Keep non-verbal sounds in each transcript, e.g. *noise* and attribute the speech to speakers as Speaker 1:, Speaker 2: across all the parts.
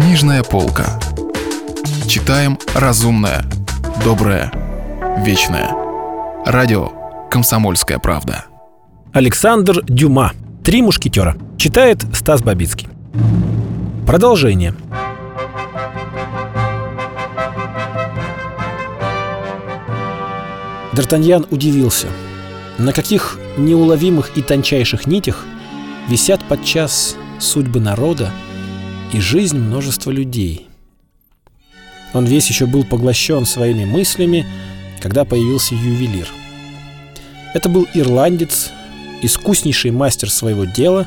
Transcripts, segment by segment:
Speaker 1: Книжная полка. Читаем разумное, доброе, вечное. Радио «Комсомольская правда».
Speaker 2: Александр Дюма. «Три мушкетера». Читает Стас Бабицкий. Продолжение. Д'Артаньян удивился. На каких неуловимых и тончайших нитях висят подчас судьбы народа и жизнь множества людей. Он весь еще был поглощен своими мыслями, когда появился ювелир. Это был ирландец, искуснейший мастер своего дела,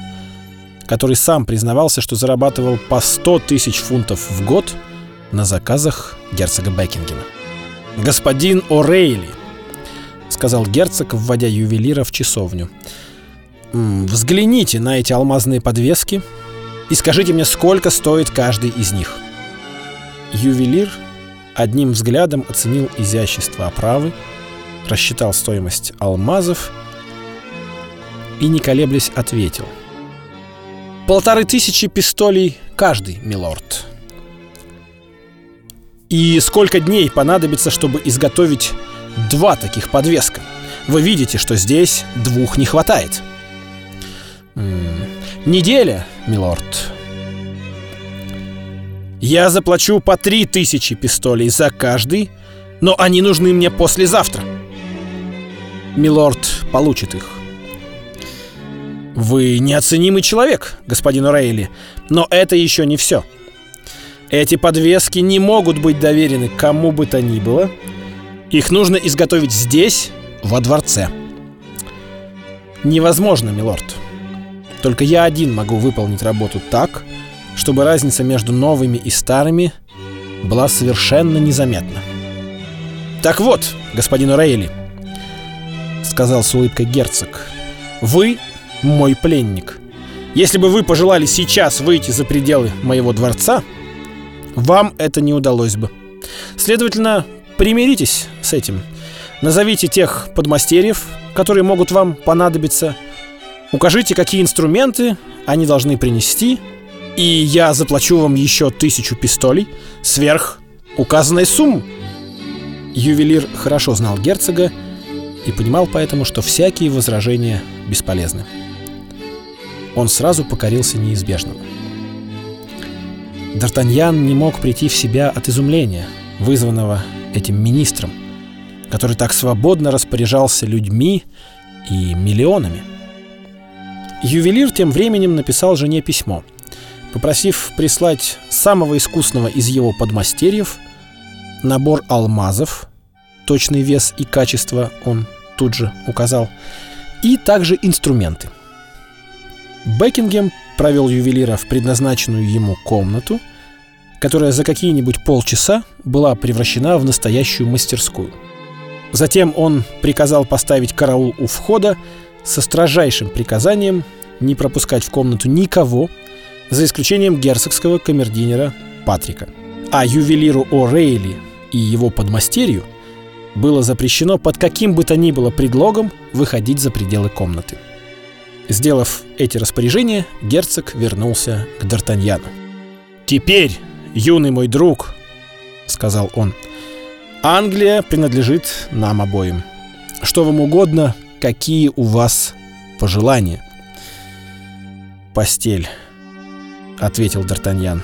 Speaker 2: который сам признавался, что зарабатывал по 100 тысяч фунтов в год на заказах герцога Бекингема. «Господин О'Рейли», — сказал герцог, вводя ювелира в часовню, — «взгляните на эти алмазные подвески и скажите мне, сколько стоит каждый из них». Ювелир одним взглядом оценил изящество оправы, рассчитал стоимость алмазов и, не колеблясь, ответил. «Полторы тысячи пистолей каждый, милорд». «И сколько дней понадобится, чтобы изготовить два таких подвеска? Вы видите, что здесь двух не хватает». М -м, «Неделя, милорд». «Я заплачу по три тысячи пистолей за каждый, но они нужны мне послезавтра». Милорд получит их. Вы неоценимый человек, господин Рейли, но это еще не все. Эти подвески не могут быть доверены кому бы то ни было. Их нужно изготовить здесь, во дворце. Невозможно, милорд. Только я один могу выполнить работу так, чтобы разница между новыми и старыми была совершенно незаметна. Так вот, господин Рейли, сказал с улыбкой герцог. «Вы мой пленник. Если бы вы пожелали сейчас выйти за пределы моего дворца, вам это не удалось бы. Следовательно, примиритесь с этим. Назовите тех подмастерьев, которые могут вам понадобиться. Укажите, какие инструменты они должны принести, и я заплачу вам еще тысячу пистолей сверх указанной суммы. Ювелир хорошо знал герцога и понимал поэтому, что всякие возражения бесполезны. Он сразу покорился неизбежному. Д'Артаньян не мог прийти в себя от изумления, вызванного этим министром, который так свободно распоряжался людьми и миллионами. Ювелир тем временем написал жене письмо, попросив прислать самого искусного из его подмастерьев набор алмазов, точный вес и качество он тут же указал, и также инструменты. Бекингем провел ювелира в предназначенную ему комнату, которая за какие-нибудь полчаса была превращена в настоящую мастерскую. Затем он приказал поставить караул у входа со строжайшим приказанием не пропускать в комнату никого, за исключением герцогского камердинера Патрика. А ювелиру О'Рейли и его подмастерью было запрещено под каким бы то ни было предлогом выходить за пределы комнаты. Сделав эти распоряжения, герцог вернулся к Д'Артаньяну. «Теперь, юный мой друг», — сказал он, — «Англия принадлежит нам обоим. Что вам угодно, какие у вас пожелания?» «Постель», — ответил Д'Артаньян.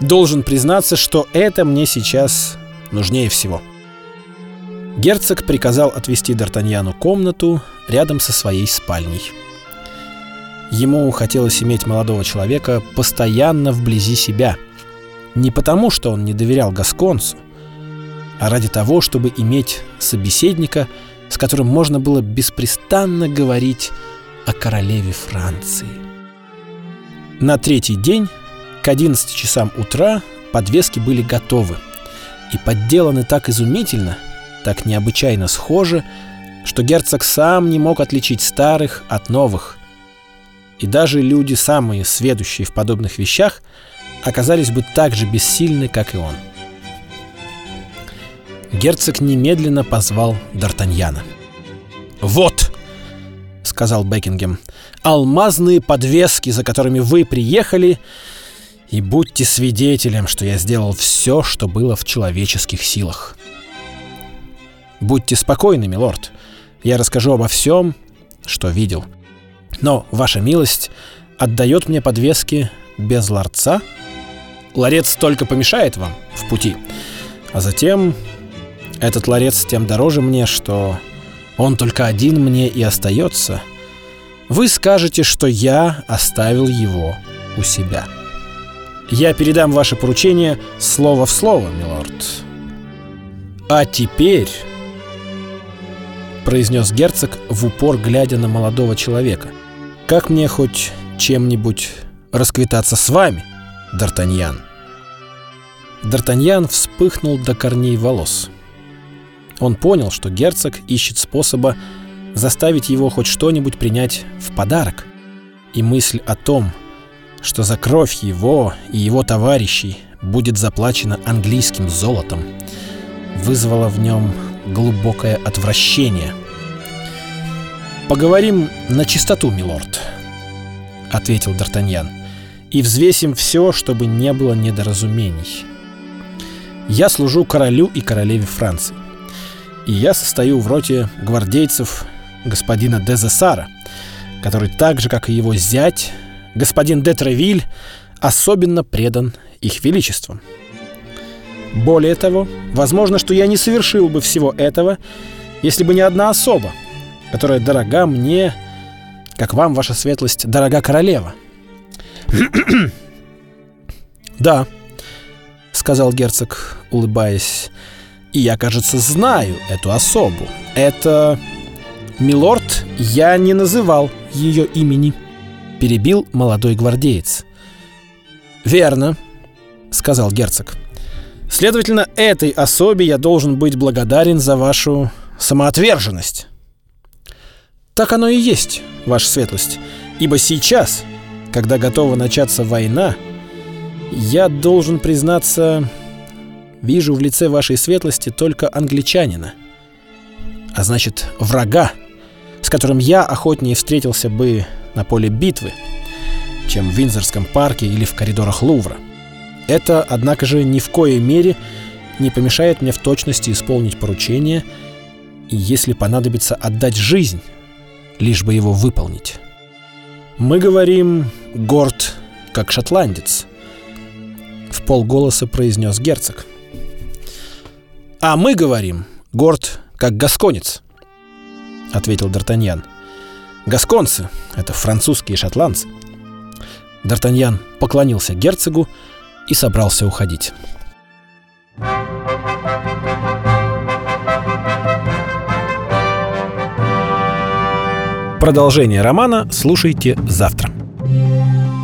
Speaker 2: «Должен признаться, что это мне сейчас нужнее всего». Герцог приказал отвести Д'Артаньяну комнату рядом со своей спальней. Ему хотелось иметь молодого человека постоянно вблизи себя. Не потому, что он не доверял Гасконцу, а ради того, чтобы иметь собеседника, с которым можно было беспрестанно говорить о королеве Франции. На третий день, к 11 часам утра, подвески были готовы и подделаны так изумительно – так необычайно схожи, что герцог сам не мог отличить старых от новых. И даже люди, самые сведущие в подобных вещах, оказались бы так же бессильны, как и он. Герцог немедленно позвал Д'Артаньяна. «Вот!» — сказал Бекингем. «Алмазные подвески, за которыми вы приехали, И будьте свидетелем, что я сделал все, что было в человеческих силах. Будьте спокойны, милорд. Я расскажу обо всем, что видел. Но ваша милость отдает мне подвески без ларца. Ларец только помешает вам в пути. А затем этот ларец тем дороже мне, что он только один мне и остается. Вы скажете, что я оставил его у себя. Я передам ваше поручение слово в слово, милорд. А теперь, произнес герцог в упор, глядя на молодого человека, как мне хоть чем-нибудь расквитаться с вами, Д'Артаньян? Д'Артаньян вспыхнул до корней волос. Он понял, что герцог ищет способа заставить его хоть что-нибудь принять в подарок. И мысль о том, что за кровь его и его товарищей будет заплачено английским золотом, вызвало в нем глубокое отвращение. «Поговорим на чистоту, милорд», — ответил Д'Артаньян, «и взвесим все, чтобы не было недоразумений. Я служу королю и королеве Франции, и я состою в роте гвардейцев господина Дезесара, который так же, как и его зять, господин де Тревиль особенно предан их величествам. Более того, возможно, что я не совершил бы всего этого, если бы не одна особа, которая дорога мне, как вам, ваша светлость, дорога королева. *clears throat* «Да», — сказал герцог, улыбаясь, — «и я, кажется, знаю эту особу. Это... Милорд, я не называл ее имени» перебил молодой гвардеец. «Верно», — сказал герцог. «Следовательно, этой особе я должен быть благодарен за вашу самоотверженность». «Так оно и есть, ваша светлость, ибо сейчас, когда готова начаться война, я должен признаться, вижу в лице вашей светлости только англичанина, а значит, врага, с которым я охотнее встретился бы на поле битвы, чем в Винзорском парке или в коридорах Лувра. Это, однако же, ни в коей мере не помешает мне в точности исполнить поручение и, если понадобится, отдать жизнь, лишь бы его выполнить. Мы говорим «горд, как шотландец», — в полголоса произнес герцог. «А мы говорим «горд, как гасконец», — ответил Д'Артаньян. — Гасконцы — это французские шотландцы. Д'Артаньян поклонился герцогу и собрался уходить. Продолжение романа слушайте завтра.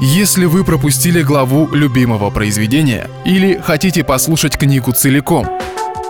Speaker 1: Если вы пропустили главу любимого произведения или хотите послушать книгу целиком,